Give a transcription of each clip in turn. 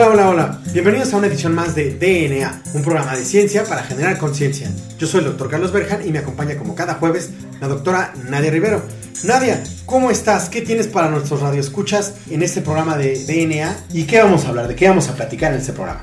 Hola, hola, hola. Bienvenidos a una edición más de DNA, un programa de ciencia para generar conciencia. Yo soy el doctor Carlos Berjan y me acompaña como cada jueves la doctora Nadia Rivero. Nadia, ¿cómo estás? ¿Qué tienes para nuestros radioescuchas en este programa de DNA? ¿Y qué vamos a hablar? ¿De qué vamos a platicar en este programa?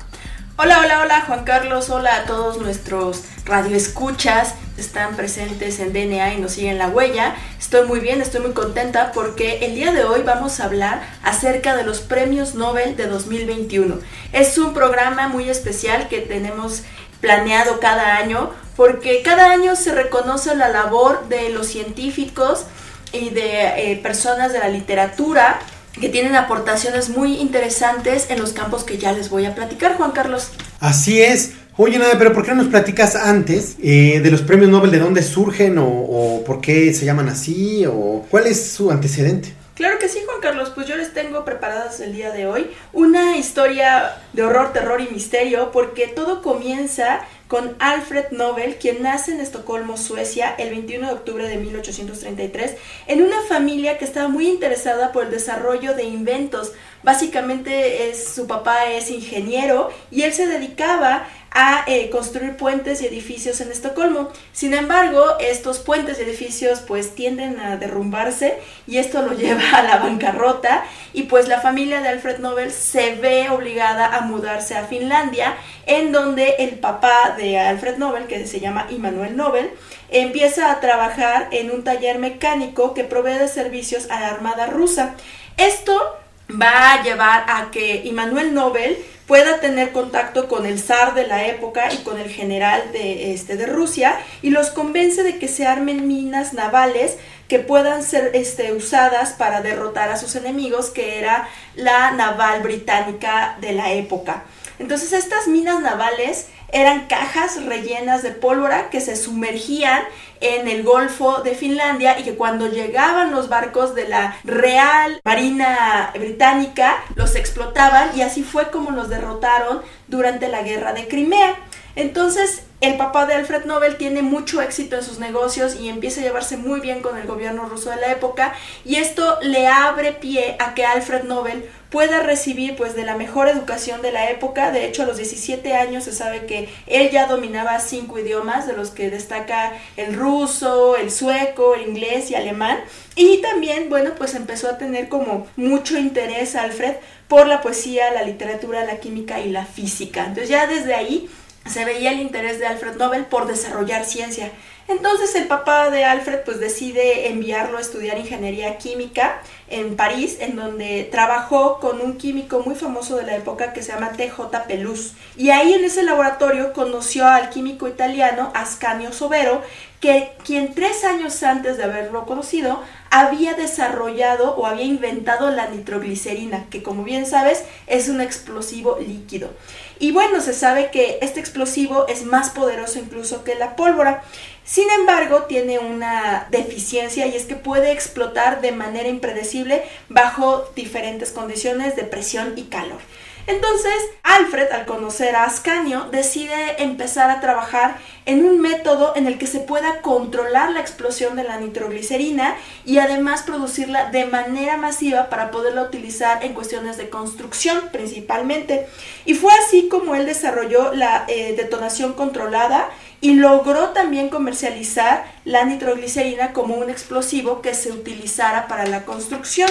Hola, hola, hola Juan Carlos, hola a todos nuestros radioescuchas, están presentes en DNA y nos siguen la huella. Estoy muy bien, estoy muy contenta porque el día de hoy vamos a hablar acerca de los premios Nobel de 2021. Es un programa muy especial que tenemos planeado cada año porque cada año se reconoce la labor de los científicos y de eh, personas de la literatura que tienen aportaciones muy interesantes en los campos que ya les voy a platicar, Juan Carlos. Así es. Oye, nada, pero ¿por qué no nos platicas antes eh, de los premios Nobel, de dónde surgen o, o por qué se llaman así o cuál es su antecedente? Claro que sí, Juan Carlos, pues yo les tengo preparadas el día de hoy una historia de horror, terror y misterio, porque todo comienza con Alfred Nobel, quien nace en Estocolmo, Suecia, el 21 de octubre de 1833, en una familia que estaba muy interesada por el desarrollo de inventos. Básicamente es, su papá es ingeniero y él se dedicaba a eh, construir puentes y edificios en Estocolmo. Sin embargo, estos puentes y edificios pues tienden a derrumbarse y esto lo lleva a la bancarrota y pues la familia de Alfred Nobel se ve obligada a mudarse a Finlandia en donde el papá de Alfred Nobel, que se llama Immanuel Nobel, empieza a trabajar en un taller mecánico que provee de servicios a la Armada rusa. Esto va a llevar a que Immanuel Nobel pueda tener contacto con el zar de la época y con el general de, este, de Rusia y los convence de que se armen minas navales que puedan ser este, usadas para derrotar a sus enemigos, que era la naval británica de la época. Entonces estas minas navales eran cajas rellenas de pólvora que se sumergían en el Golfo de Finlandia y que cuando llegaban los barcos de la Real Marina Británica los explotaban y así fue como los derrotaron durante la guerra de Crimea. Entonces, el papá de Alfred Nobel tiene mucho éxito en sus negocios y empieza a llevarse muy bien con el gobierno ruso de la época y esto le abre pie a que Alfred Nobel pueda recibir pues de la mejor educación de la época. De hecho, a los 17 años se sabe que él ya dominaba cinco idiomas, de los que destaca el ruso, el sueco, el inglés y alemán. Y también, bueno, pues empezó a tener como mucho interés Alfred por la poesía, la literatura, la química y la física. Entonces ya desde ahí se veía el interés de Alfred Nobel por desarrollar ciencia. Entonces el papá de Alfred pues decide enviarlo a estudiar ingeniería química en París, en donde trabajó con un químico muy famoso de la época que se llama TJ Pelus. Y ahí en ese laboratorio conoció al químico italiano Ascanio Sobero, que quien tres años antes de haberlo conocido había desarrollado o había inventado la nitroglicerina, que como bien sabes es un explosivo líquido. Y bueno, se sabe que este explosivo es más poderoso incluso que la pólvora. Sin embargo, tiene una deficiencia y es que puede explotar de manera impredecible bajo diferentes condiciones de presión y calor. Entonces, Alfred, al conocer a Ascanio, decide empezar a trabajar en un método en el que se pueda controlar la explosión de la nitroglicerina y además producirla de manera masiva para poderla utilizar en cuestiones de construcción principalmente. Y fue así como él desarrolló la eh, detonación controlada y logró también comercializar la nitroglicerina como un explosivo que se utilizara para la construcción.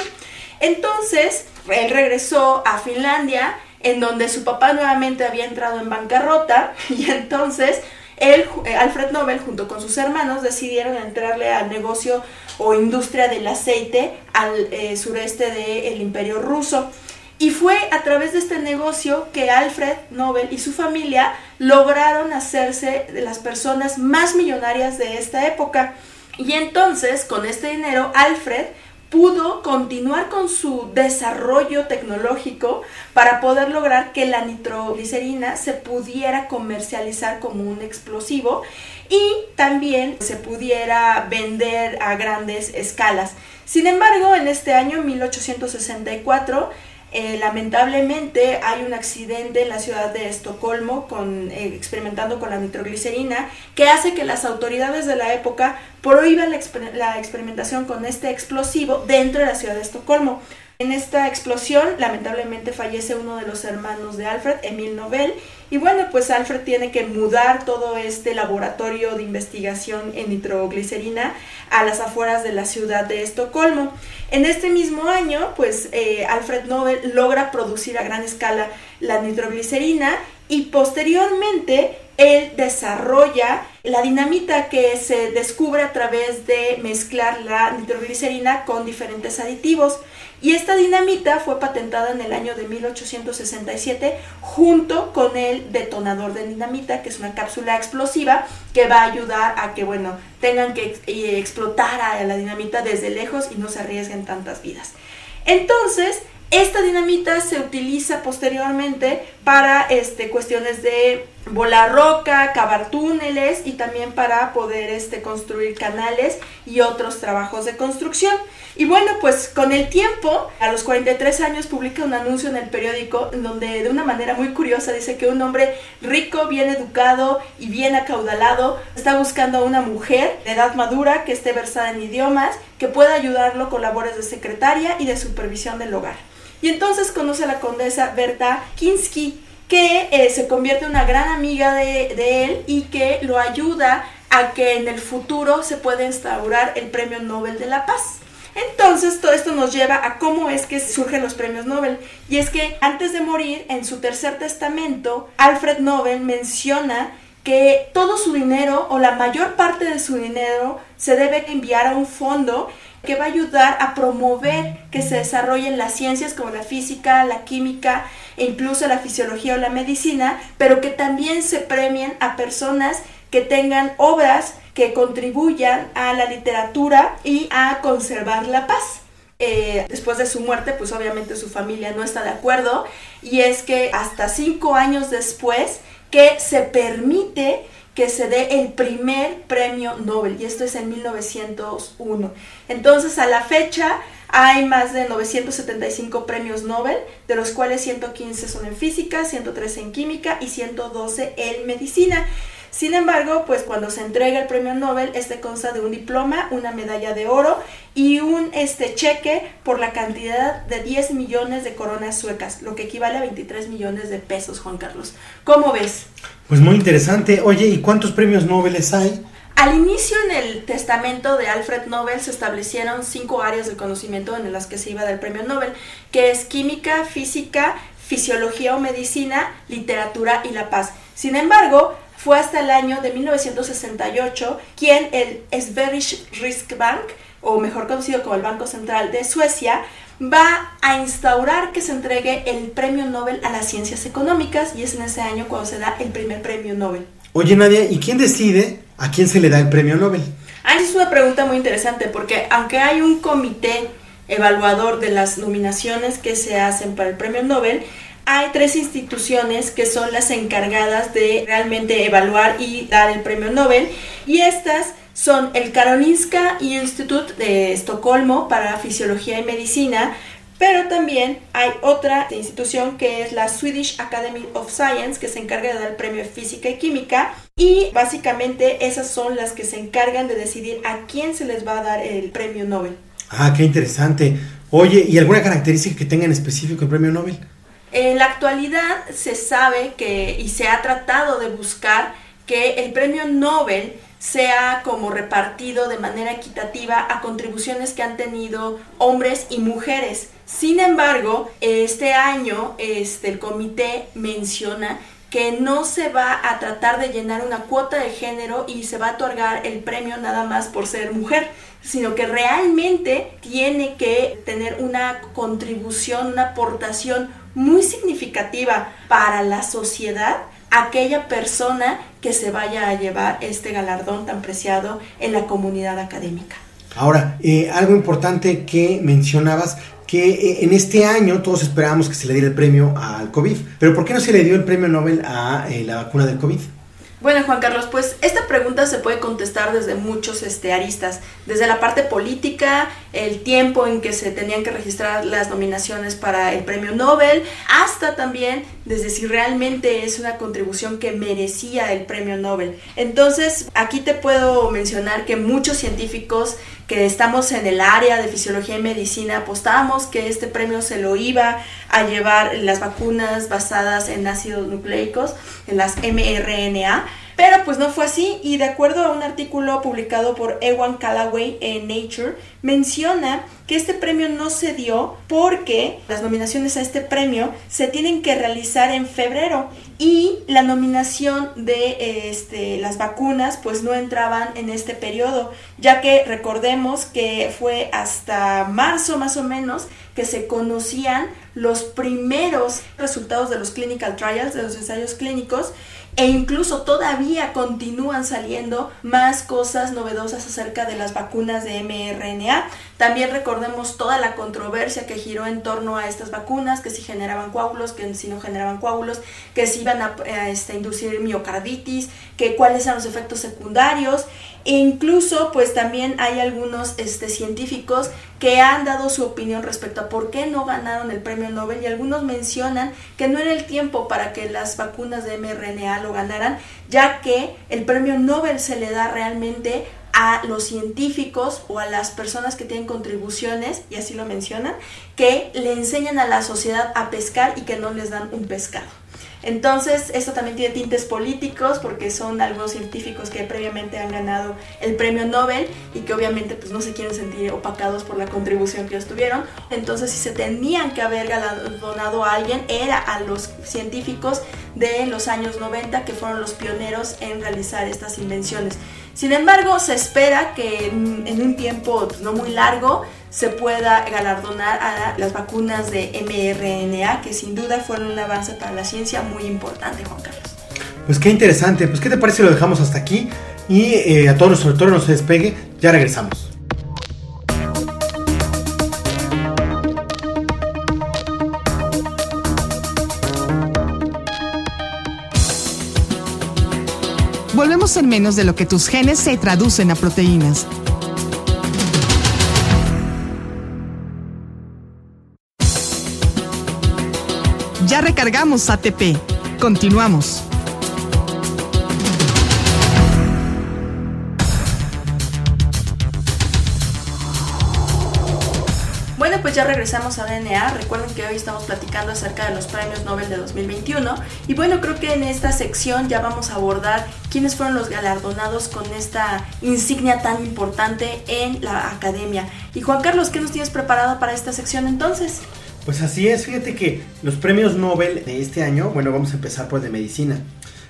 Entonces, él regresó a Finlandia, en donde su papá nuevamente había entrado en bancarrota y entonces él, eh, Alfred Nobel, junto con sus hermanos, decidieron entrarle al negocio o industria del aceite al eh, sureste del imperio ruso. Y fue a través de este negocio que Alfred Nobel y su familia lograron hacerse de las personas más millonarias de esta época. Y entonces, con este dinero, Alfred pudo continuar con su desarrollo tecnológico para poder lograr que la nitroglicerina se pudiera comercializar como un explosivo y también se pudiera vender a grandes escalas. Sin embargo, en este año 1864 eh, lamentablemente hay un accidente en la ciudad de Estocolmo eh, experimentando con la nitroglicerina que hace que las autoridades de la época prohíban la experimentación con este explosivo dentro de la ciudad de Estocolmo. En esta explosión, lamentablemente fallece uno de los hermanos de Alfred, Emil Nobel, y bueno, pues Alfred tiene que mudar todo este laboratorio de investigación en nitroglicerina a las afueras de la ciudad de Estocolmo. En este mismo año, pues eh, Alfred Nobel logra producir a gran escala la nitroglicerina y posteriormente él desarrolla la dinamita que se descubre a través de mezclar la nitroglicerina con diferentes aditivos. Y esta dinamita fue patentada en el año de 1867 junto con el detonador de dinamita, que es una cápsula explosiva que va a ayudar a que, bueno, tengan que explotar a la dinamita desde lejos y no se arriesguen tantas vidas. Entonces, esta dinamita se utiliza posteriormente para este, cuestiones de volar roca, cavar túneles y también para poder este, construir canales y otros trabajos de construcción. Y bueno, pues con el tiempo, a los 43 años publica un anuncio en el periódico donde de una manera muy curiosa dice que un hombre rico, bien educado y bien acaudalado está buscando a una mujer de edad madura que esté versada en idiomas, que pueda ayudarlo con labores de secretaria y de supervisión del hogar. Y entonces conoce a la condesa Berta Kinsky, que eh, se convierte en una gran amiga de él y que lo ayuda a que en el futuro se pueda instaurar el Premio Nobel de la Paz. Entonces, todo esto nos lleva a cómo es que surgen los premios Nobel. Y es que antes de morir, en su tercer testamento, Alfred Nobel menciona que todo su dinero o la mayor parte de su dinero se debe enviar a un fondo que va a ayudar a promover que se desarrollen las ciencias como la física, la química e incluso la fisiología o la medicina, pero que también se premien a personas que tengan obras que contribuyan a la literatura y a conservar la paz. Eh, después de su muerte, pues obviamente su familia no está de acuerdo y es que hasta cinco años después que se permite que se dé el primer premio Nobel y esto es en 1901. Entonces a la fecha hay más de 975 premios Nobel, de los cuales 115 son en física, 113 en química y 112 en medicina. Sin embargo, pues cuando se entrega el premio Nobel, este consta de un diploma, una medalla de oro y un este cheque por la cantidad de 10 millones de coronas suecas, lo que equivale a 23 millones de pesos, Juan Carlos. ¿Cómo ves? Pues muy interesante. Oye, ¿y cuántos premios Nobel hay? Al inicio en el testamento de Alfred Nobel se establecieron cinco áreas de conocimiento en las que se iba del premio Nobel, que es química, física, fisiología o medicina, literatura y la paz. Sin embargo, fue hasta el año de 1968 quien el Sveriges Riksbank, o mejor conocido como el Banco Central de Suecia, va a instaurar que se entregue el premio Nobel a las ciencias económicas y es en ese año cuando se da el primer premio Nobel. Oye Nadia, ¿y quién decide a quién se le da el premio Nobel? Ah, es una pregunta muy interesante porque aunque hay un comité evaluador de las nominaciones que se hacen para el premio Nobel, hay tres instituciones que son las encargadas de realmente evaluar y dar el premio Nobel y estas son el Karolinska Institute de Estocolmo para Fisiología y Medicina, pero también hay otra institución que es la Swedish Academy of Science que se encarga de dar el premio Física y Química y básicamente esas son las que se encargan de decidir a quién se les va a dar el premio Nobel. Ah, qué interesante. Oye, ¿y alguna característica que tenga en específico el premio Nobel? En la actualidad se sabe que y se ha tratado de buscar que el premio Nobel sea como repartido de manera equitativa a contribuciones que han tenido hombres y mujeres. Sin embargo, este año este, el comité menciona que no se va a tratar de llenar una cuota de género y se va a otorgar el premio nada más por ser mujer, sino que realmente tiene que tener una contribución, una aportación muy significativa para la sociedad aquella persona que se vaya a llevar este galardón tan preciado en la comunidad académica. Ahora, eh, algo importante que mencionabas que eh, en este año todos esperábamos que se le diera el premio al COVID, pero ¿por qué no se le dio el premio Nobel a eh, la vacuna del COVID? Bueno, Juan Carlos, pues esta pregunta se puede contestar desde muchos este, aristas, desde la parte política, el tiempo en que se tenían que registrar las nominaciones para el premio Nobel, hasta también desde si realmente es una contribución que merecía el premio Nobel. Entonces, aquí te puedo mencionar que muchos científicos que estamos en el área de fisiología y medicina apostábamos que este premio se lo iba a llevar las vacunas basadas en ácidos nucleicos, en las mRNA, pero pues no fue así. Y de acuerdo a un artículo publicado por Ewan Callaway en Nature, menciona que este premio no se dio porque las nominaciones a este premio se tienen que realizar en febrero y la nominación de este, las vacunas pues no entraban en este periodo, ya que recordemos que fue hasta marzo más o menos que se conocían los primeros resultados de los clinical trials, de los ensayos clínicos, e incluso todavía continúan saliendo más cosas novedosas acerca de las vacunas de mRNA. También recordemos toda la controversia que giró en torno a estas vacunas, que si generaban coágulos, que si no generaban coágulos, que si iban a, este, inducir miocarditis, que cuáles eran los efectos secundarios. E incluso, pues también hay algunos este, científicos que han dado su opinión respecto a por qué no ganaron el premio Nobel y algunos mencionan que no era el tiempo para que las vacunas de mRNA lo ganaran, ya que el premio Nobel se le da realmente a los científicos o a las personas que tienen contribuciones, y así lo mencionan, que le enseñan a la sociedad a pescar y que no les dan un pescado. Entonces, esto también tiene tintes políticos porque son algunos científicos que previamente han ganado el premio Nobel y que obviamente pues no se quieren sentir opacados por la contribución que ellos tuvieron. Entonces, si se tenían que haber galardonado a alguien, era a los científicos de los años 90 que fueron los pioneros en realizar estas invenciones. Sin embargo, se espera que en un tiempo pues, no muy largo se pueda galardonar a las vacunas de mRNA, que sin duda fueron un avance para la ciencia muy importante, Juan Carlos. Pues qué interesante, pues qué te parece si lo dejamos hasta aquí y eh, a todos nuestro auditorio no se despegue, ya regresamos. Volvemos en menos de lo que tus genes se traducen a proteínas. Ya recargamos ATP. Continuamos. Bueno, pues ya regresamos a DNA. Recuerden que hoy estamos platicando acerca de los premios Nobel de 2021. Y bueno, creo que en esta sección ya vamos a abordar quiénes fueron los galardonados con esta insignia tan importante en la academia. Y Juan Carlos, ¿qué nos tienes preparado para esta sección entonces? Pues así es, fíjate que los premios Nobel de este año, bueno, vamos a empezar por el de medicina.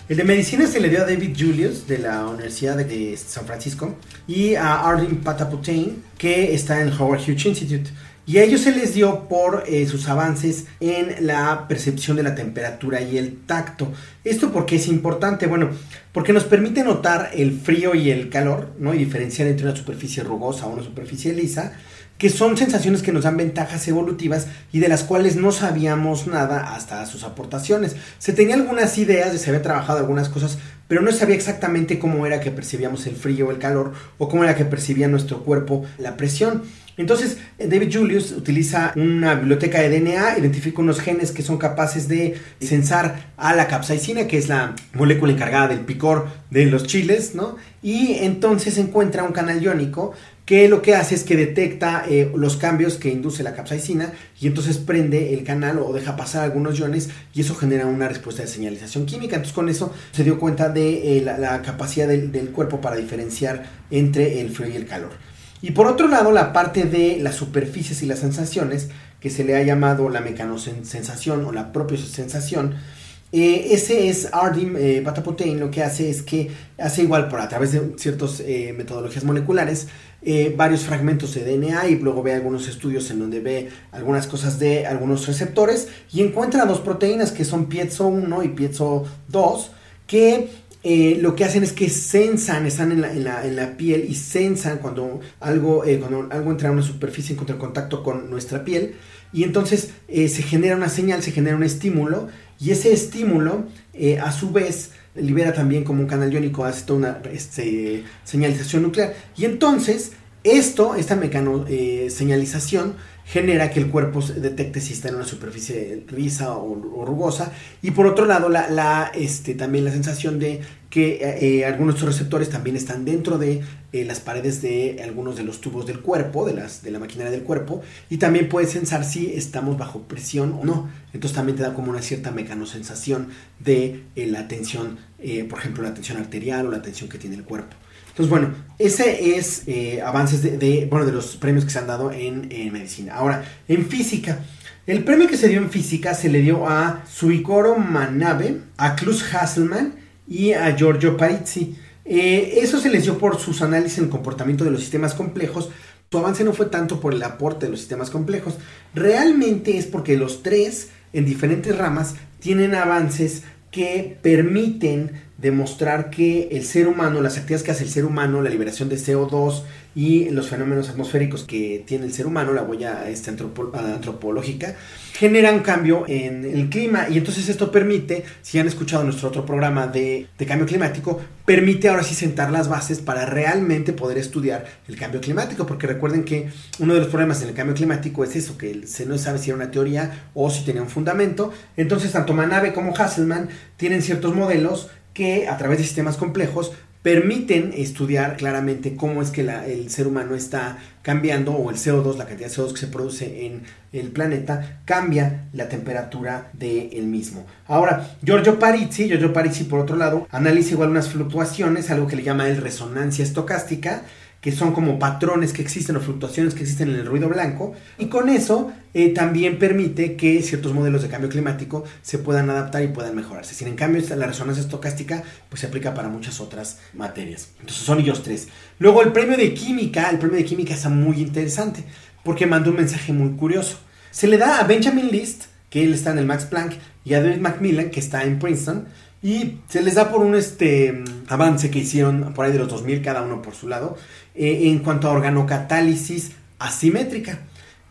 El de medicina se le dio a David Julius de la Universidad de San Francisco y a Arlene Pataputaine que está en el Howard Hughes Institute. Y a ellos se les dio por eh, sus avances en la percepción de la temperatura y el tacto. ¿Esto porque es importante? Bueno, porque nos permite notar el frío y el calor, ¿no? Y diferenciar entre una superficie rugosa o una superficie lisa que son sensaciones que nos dan ventajas evolutivas y de las cuales no sabíamos nada hasta sus aportaciones. Se tenía algunas ideas, se había trabajado algunas cosas, pero no sabía exactamente cómo era que percibíamos el frío el calor o cómo era que percibía nuestro cuerpo la presión. Entonces, David Julius utiliza una biblioteca de DNA, identifica unos genes que son capaces de sensar a la capsaicina, que es la molécula encargada del picor de los chiles, ¿no? Y entonces encuentra un canal iónico que lo que hace es que detecta eh, los cambios que induce la capsaicina y entonces prende el canal o deja pasar algunos iones y eso genera una respuesta de señalización química. Entonces con eso se dio cuenta de eh, la, capacidad del, cuerpo para diferenciar entre el frío y el calor. Y por otro lado, la parte de las superficies y las sensaciones, que se le ha llamado la mecanosensación o la propia sensación, Eh, ese es Ardim eh, Batapotein, lo que hace es que hace igual por a través de ciertas eh, metodologías moleculares eh, varios fragmentos de DNA y luego ve algunos estudios en donde ve algunas cosas de algunos receptores y encuentra dos proteínas que son piezo 1 y piezo 2 que lo que hacen es que sensan, están en la, en la, piel y sensan cuando algo, cuando algo entra a una superficie encuentra contacto con nuestra piel y entonces se genera una señal, se genera un estímulo y ese estímulo eh, a su vez libera también como un canal iónico, hace toda una este, señalización nuclear. Y entonces esto, esta mecano eh, señalización genera que el cuerpo detecte si está en una superficie lisa o, o rugosa. Y por otro lado la, la, este, también la sensación de que eh, algunos de estos receptores también están dentro de eh, las paredes de algunos de los tubos del cuerpo, de, las, de la maquinaria del cuerpo y también puede sensar si estamos bajo presión o no. Entonces también te da como una cierta mecanosensación de eh, la tensión, eh, por ejemplo la tensión arterial o la tensión que tiene el cuerpo. Entonces, bueno, ese es eh, avances de, de, bueno, de los premios que se han dado en, en, medicina. Ahora, en física. El premio que se dio en física se le dio a Suikoro Manabe, a Klus Hasselman y a Giorgio Parizzi. Eh, eso se les dio por sus análisis en el comportamiento de los sistemas complejos. Su avance no fue tanto por el aporte de los sistemas complejos, realmente es porque los tres en diferentes ramas tienen avances que permiten demostrar que el ser humano, las actividades que hace el ser humano, la liberación de CO2 y los fenómenos atmosféricos que tiene el ser humano, la huella este, antropo antropológica, generan cambio en el clima. Y entonces esto permite, si han escuchado nuestro otro programa de, de, cambio climático, permite ahora sí sentar las bases para realmente poder estudiar el cambio climático, porque recuerden que uno de los problemas en el cambio climático es eso, que se no sabe si era una teoría o si tenía un fundamento, entonces tanto Manabe como Hasselman tienen ciertos modelos que a través de sistemas complejos permiten estudiar claramente cómo es que el ser humano está cambiando o el CO2, la cantidad de CO2 que se produce en el planeta, cambia la temperatura del de mismo. Ahora, Giorgio Parizzi, Giorgio Parizzi por otro lado, analiza igual unas fluctuaciones, algo que le llama el resonancia estocástica, que son como patrones que existen o fluctuaciones que existen en el ruido blanco y con eso eh, también permite que ciertos modelos de cambio climático se puedan adaptar y puedan mejorarse. Sin en cambio la resonancia estocástica pues se aplica para muchas otras materias. Entonces son ellos tres. Luego el premio de química, el premio de química está muy interesante porque manda un mensaje muy curioso. Se le da a Benjamin List, que él está en el Max Planck, y a David Macmillan, que está en Princeton, y se les da por un este, avance que hicieron por ahí de los 2000 cada uno por su lado eh, en cuanto a organocatálisis asimétrica.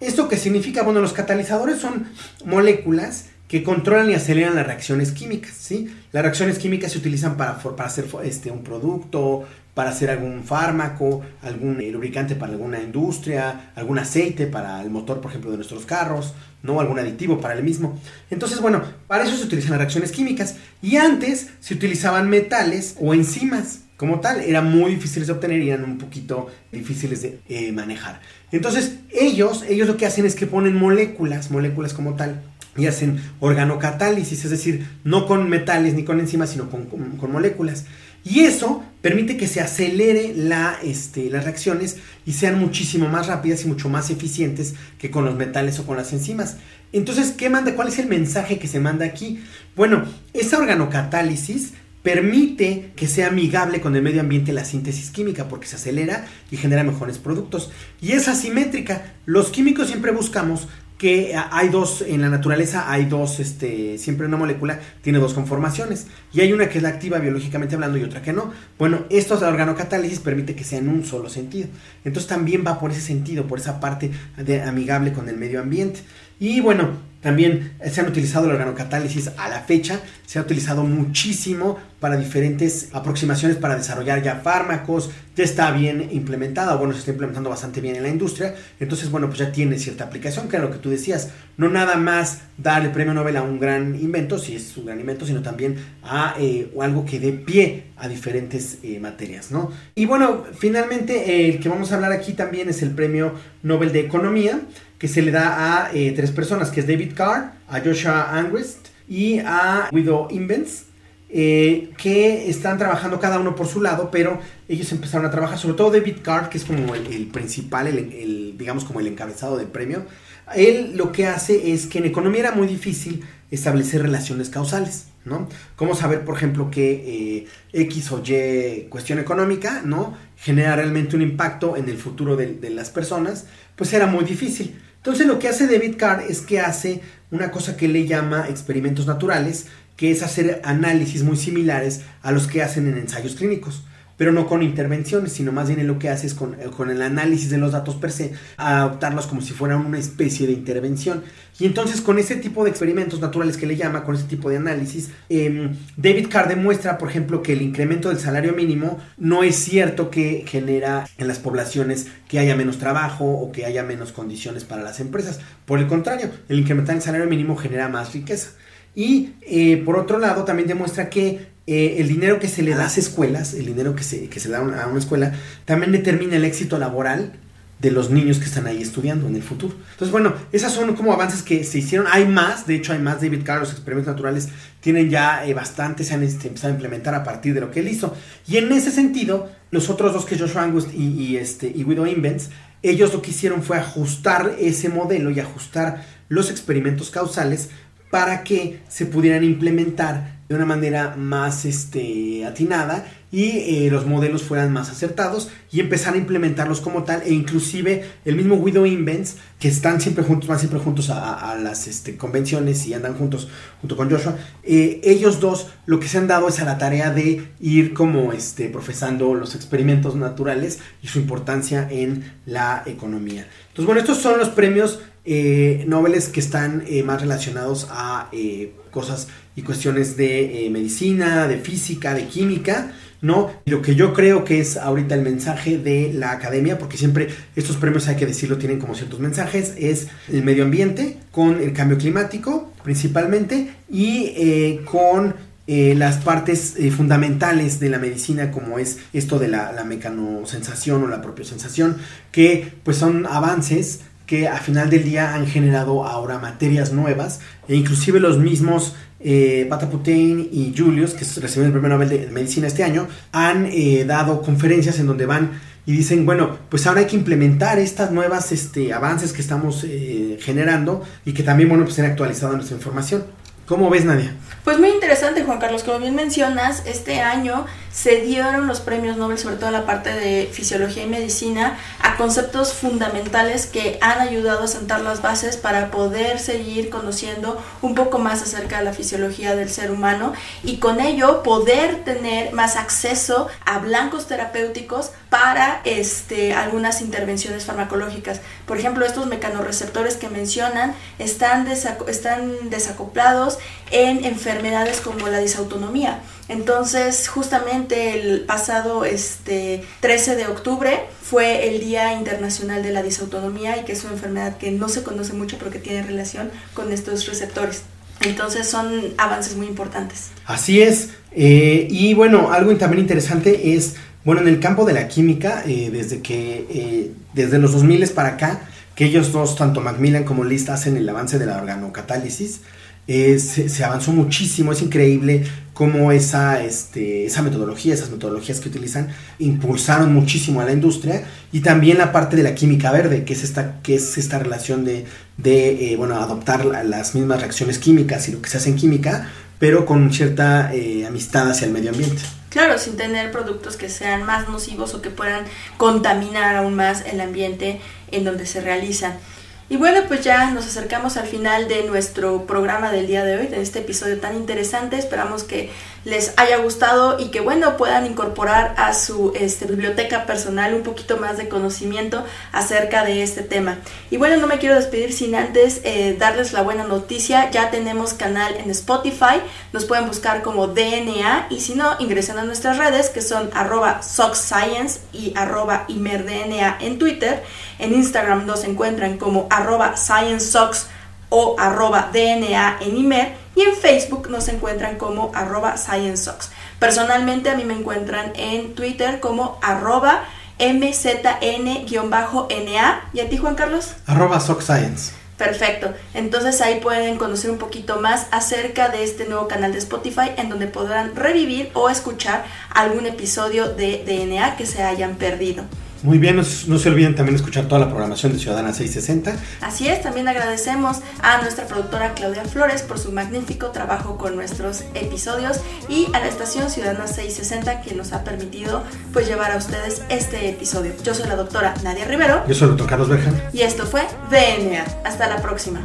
¿Esto qué significa? Bueno, los catalizadores son moléculas que controlan y aceleran las reacciones químicas, ¿sí? Las reacciones químicas se utilizan para, para hacer este, un producto, para hacer algún fármaco, algún lubricante para alguna industria, algún aceite para el motor, por ejemplo, de nuestros carros, ¿no? Algún aditivo para el mismo. Entonces, bueno, para eso se utilizan las reacciones químicas. Y antes se utilizaban metales o enzimas como tal. Eran muy difíciles de obtener y eran un poquito difíciles de eh, manejar. Entonces, ellos, ellos lo que hacen es que ponen moléculas, moléculas como tal, y hacen organocatálisis, es decir, no con metales ni con enzimas, sino con, con, moléculas. Y eso permite que se acelere la, este, las reacciones y sean muchísimo más rápidas y mucho más eficientes que con los metales o con las enzimas. Entonces, ¿qué manda? ¿Cuál es el mensaje que se manda aquí? Bueno, esa organocatálisis permite que sea amigable con el medio ambiente la síntesis química porque se acelera y genera mejores productos. Y es asimétrica. Los químicos siempre buscamos que hay dos, en la naturaleza hay dos, este, siempre una molécula tiene dos conformaciones. Y hay una que es la activa biológicamente hablando y otra que no. Bueno, esto de organocatálisis permite que sea en un solo sentido. Entonces también va por ese sentido, por esa parte de amigable con el medio ambiente. Y bueno, también se han utilizado el organocatálisis a la fecha, se ha utilizado muchísimo para diferentes aproximaciones para desarrollar ya fármacos, ya está bien implementado, bueno, se está implementando bastante bien en la industria, entonces bueno, pues ya tiene cierta aplicación, que era lo que tú decías, no nada más dar el premio Nobel a un gran invento, si es un gran invento, sino también a eh, algo que dé pie a diferentes eh, materias, ¿no? Y bueno, finalmente el que vamos a hablar aquí también es el premio Nobel de Economía, que se le da a eh, tres personas, que es David Carr, a Joshua Angrist y a Guido Invens, eh, que están trabajando cada uno por su lado, pero ellos empezaron a trabajar, sobre todo David Carr, que es como el, principal, el, digamos como el encabezado del premio. Él lo que hace es que en economía era muy difícil establecer relaciones causales, ¿no? Cómo saber, por ejemplo, que eh, X o Y cuestión económica, ¿no? Genera realmente un impacto en el futuro de las personas, pues era muy difícil. Entonces lo que hace David Carr es que hace una cosa que le llama experimentos naturales, que es hacer análisis muy similares a los que hacen en ensayos clínicos pero no con intervenciones, sino más bien lo que hace es con, eh, con, el análisis de los datos per se, adoptarlos como si fueran una especie de intervención. Y entonces con ese tipo de experimentos naturales que le llama, con ese tipo de análisis, eh, David Carr demuestra, por ejemplo, que el incremento del salario mínimo no es cierto que genera en las poblaciones que haya menos trabajo o que haya menos condiciones para las empresas. Por el contrario, el incrementar el salario mínimo genera más riqueza. Y eh, por otro lado, también demuestra que eh, el dinero que se le da a las escuelas, el dinero que se, que se da a una escuela, también determina el éxito laboral de los niños que están ahí estudiando en el futuro. Entonces, bueno, esas son como avances que se hicieron. Hay más, de hecho hay más. David Carr, los experimentos naturales tienen ya eh, bastante, se han este, empezado a implementar a partir de lo que él hizo. Y en ese sentido, los otros dos, que Joshua Angus y, este, y Guido Invents, ellos lo que hicieron fue ajustar ese modelo y ajustar los experimentos causales para que se pudieran implementar de una manera más este, atinada y eh, los modelos fueran más acertados y empezar a implementarlos como tal e inclusive el mismo Widow Invents que están siempre juntos, van siempre juntos a, las este, convenciones y andan juntos junto con Joshua, eh, ellos dos lo que se han dado es a la tarea de ir como este, profesando los experimentos naturales y su importancia en la economía. Entonces bueno, estos son los premios eh, noveles que están eh, más relacionados a cosas y cuestiones de eh, medicina, de física, de química, ¿no? Lo que yo creo que es ahorita el mensaje de la academia, porque siempre estos premios, hay que decirlo, tienen como ciertos mensajes, es el medio ambiente, con el cambio climático principalmente, y eh, con eh, las partes fundamentales de la medicina como es esto de la, la mecanosensación o la propiosensación que pues son avances que a final del día han generado ahora materias nuevas e inclusive los mismos eh, y Julius, que recibieron el premio Nobel de Medicina este año, han eh, dado conferencias en donde van y dicen, bueno, pues ahora hay que implementar estas nuevas este, avances que estamos eh, generando y que también, bueno, pues han actualizado nuestra información. ¿Cómo ves, Nadia? Pues muy interesante, Juan Carlos. Como bien mencionas, este año se dieron los premios Nobel, sobre todo en la parte de fisiología y medicina, a conceptos fundamentales que han ayudado a sentar las bases para poder seguir conociendo un poco más acerca de la fisiología del ser humano y con ello poder tener más acceso a blancos terapéuticos para este, algunas intervenciones farmacológicas. Por ejemplo, estos mecanorreceptores que mencionan están, están desacoplados en enfermedades como la disautonomía. Entonces, justamente el pasado este, 13 de octubre fue el Día Internacional de la Disautonomía y que es una enfermedad que no se conoce mucho pero que tiene relación con estos receptores. Entonces son avances muy importantes. Así es. Eh, y bueno, algo también interesante es, bueno, en el campo de la química, eh, desde que, eh, desde los 2000 para acá, que ellos dos, tanto Macmillan como List, hacen el avance de la organocatálisis, se, avanzó muchísimo, es increíble cómo esa, este, esa metodología, esas metodologías que utilizan, impulsaron muchísimo a la industria y también la parte de la química verde, que es esta, que es esta relación de, de eh, bueno, adoptar las mismas reacciones químicas y lo que se hace en química, pero con cierta eh, amistad hacia el medio ambiente. Claro, sin tener productos que sean más nocivos o que puedan contaminar aún más el ambiente en donde se realizan. Y bueno, pues ya nos acercamos al final de nuestro programa del día de hoy, de este episodio tan interesante. Esperamos que les haya gustado y que bueno puedan incorporar a su este, biblioteca personal un poquito más de conocimiento acerca de este tema. Y bueno, no me quiero despedir sin antes eh, darles la buena noticia. Ya tenemos canal en Spotify, nos pueden buscar como DNA y si no, ingresen a nuestras redes que son arroba SoxScience y arroba ImerDNA en Twitter. En Instagram nos encuentran como arroba ScienceSox o arroba DNA en Imer y en Facebook nos encuentran como arroba ScienceSox. Personalmente a mí me encuentran en Twitter como arroba MZN-NA. ¿Y a ti, Juan Carlos? Arroba SoxScience. Perfecto. Entonces ahí pueden conocer un poquito más acerca de este nuevo canal de Spotify en donde podrán revivir o escuchar algún episodio de DNA que se hayan perdido. Muy bien, no, no, se olviden también escuchar toda la programación de Ciudadana 660. Así es, también agradecemos a nuestra productora Claudia Flores por su magnífico trabajo con nuestros episodios y a la estación Ciudadana 660 que nos ha permitido pues llevar a ustedes este episodio. Yo soy la doctora Nadia Rivero. Yo soy el doctor Carlos Berjan. Y esto fue DNA. Hasta la próxima.